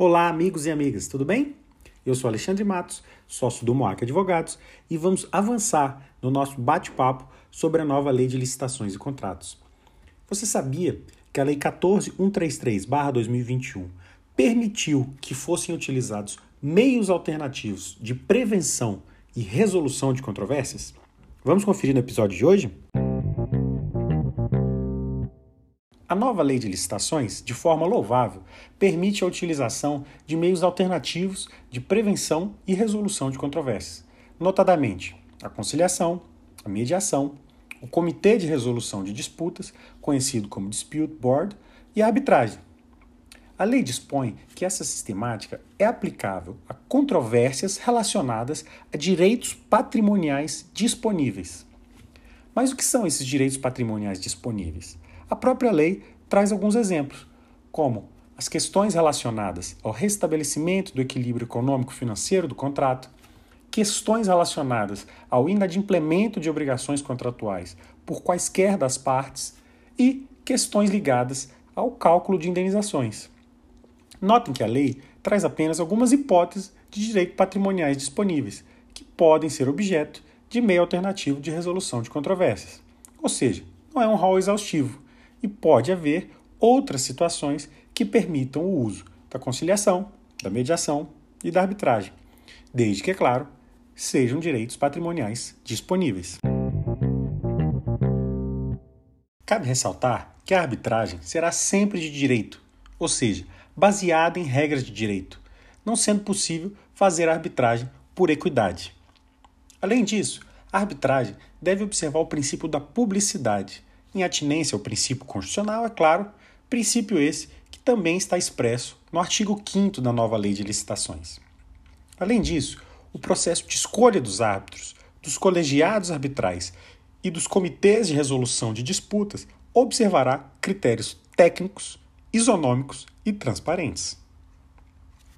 Olá, amigos e amigas, tudo bem? Eu sou Alexandre Matos, sócio do Moac Advogados, e vamos avançar no nosso bate-papo sobre a nova Lei de Licitações e Contratos. Você sabia que a Lei 14133/2021 permitiu que fossem utilizados meios alternativos de prevenção e resolução de controvérsias? Vamos conferir no episódio de hoje? A nova lei de licitações, de forma louvável, permite a utilização de meios alternativos de prevenção e resolução de controvérsias, notadamente a conciliação, a mediação, o Comitê de Resolução de Disputas, conhecido como Dispute Board, e a arbitragem. A lei dispõe que essa sistemática é aplicável a controvérsias relacionadas a direitos patrimoniais disponíveis. Mas o que são esses direitos patrimoniais disponíveis? A própria lei traz alguns exemplos, como as questões relacionadas ao restabelecimento do equilíbrio econômico-financeiro do contrato, questões relacionadas ao inadimplemento de obrigações contratuais por quaisquer das partes e questões ligadas ao cálculo de indenizações. Notem que a lei traz apenas algumas hipóteses de direito patrimoniais disponíveis, que podem ser objeto de meio alternativo de resolução de controvérsias. Ou seja, não é um rol exaustivo e pode haver outras situações que permitam o uso da conciliação, da mediação e da arbitragem, desde que, é claro, sejam direitos patrimoniais disponíveis. Cabe ressaltar que a arbitragem será sempre de direito, ou seja, baseada em regras de direito, não sendo possível fazer arbitragem por equidade. Além disso, a arbitragem deve observar o princípio da publicidade, em atinência ao princípio constitucional, é claro, princípio esse que também está expresso no artigo 5 da nova Lei de Licitações. Além disso, o processo de escolha dos árbitros, dos colegiados arbitrais e dos comitês de resolução de disputas observará critérios técnicos, isonômicos e transparentes.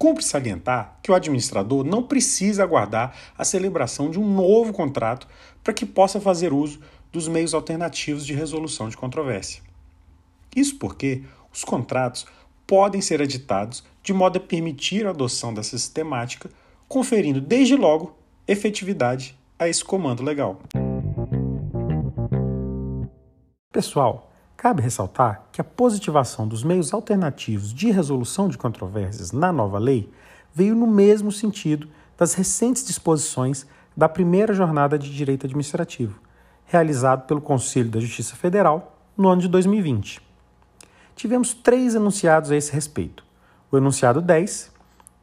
Cumpre salientar que o administrador não precisa aguardar a celebração de um novo contrato para que possa fazer uso dos meios alternativos de resolução de controvérsia. Isso porque os contratos podem ser editados de modo a permitir a adoção dessa sistemática, conferindo desde logo efetividade a esse comando legal. Pessoal, Cabe ressaltar que a positivação dos meios alternativos de resolução de controvérsias na nova lei veio no mesmo sentido das recentes disposições da primeira jornada de direito administrativo, realizado pelo Conselho da Justiça Federal no ano de 2020. Tivemos três enunciados a esse respeito. O enunciado 10,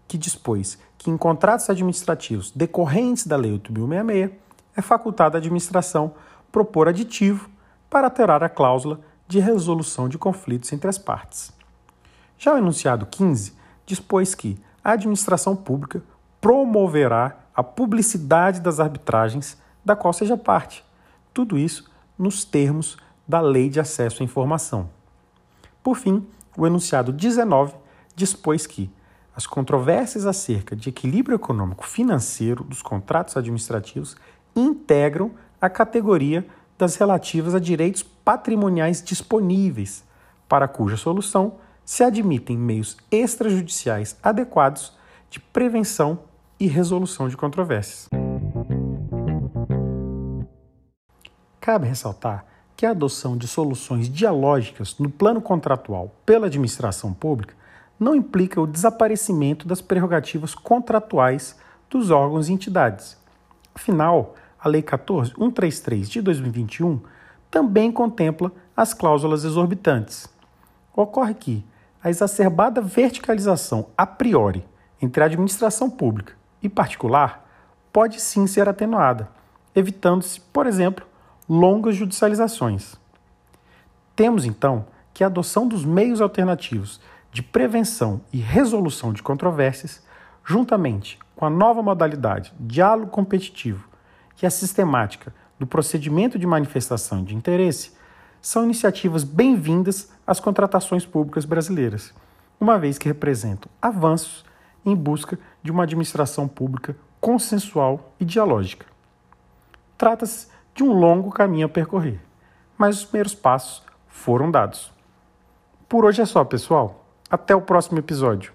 que dispôs que em contratos administrativos decorrentes da Lei 8.066 é facultada à administração propor aditivo para alterar a cláusula de resolução de conflitos entre as partes. Já o enunciado 15 dispôs que a administração pública promoverá a publicidade das arbitragens da qual seja parte. Tudo isso nos termos da Lei de Acesso à Informação. Por fim, o enunciado 19 dispôs que as controvérsias acerca de equilíbrio econômico financeiro dos contratos administrativos integram a categoria das relativas a direitos patrimoniais disponíveis, para cuja solução se admitem meios extrajudiciais adequados de prevenção e resolução de controvérsias. Cabe ressaltar que a adoção de soluções dialógicas no plano contratual pela administração pública não implica o desaparecimento das prerrogativas contratuais dos órgãos e entidades. Afinal, a Lei 14133 de 2021 também contempla as cláusulas exorbitantes. Ocorre que a exacerbada verticalização a priori entre a administração pública e particular pode sim ser atenuada, evitando-se, por exemplo, longas judicializações. Temos então que a adoção dos meios alternativos de prevenção e resolução de controvérsias, juntamente com a nova modalidade diálogo competitivo que a sistemática do procedimento de manifestação de interesse são iniciativas bem-vindas às contratações públicas brasileiras, uma vez que representam avanços em busca de uma administração pública consensual e dialógica. Trata-se de um longo caminho a percorrer, mas os primeiros passos foram dados. Por hoje é só, pessoal. Até o próximo episódio.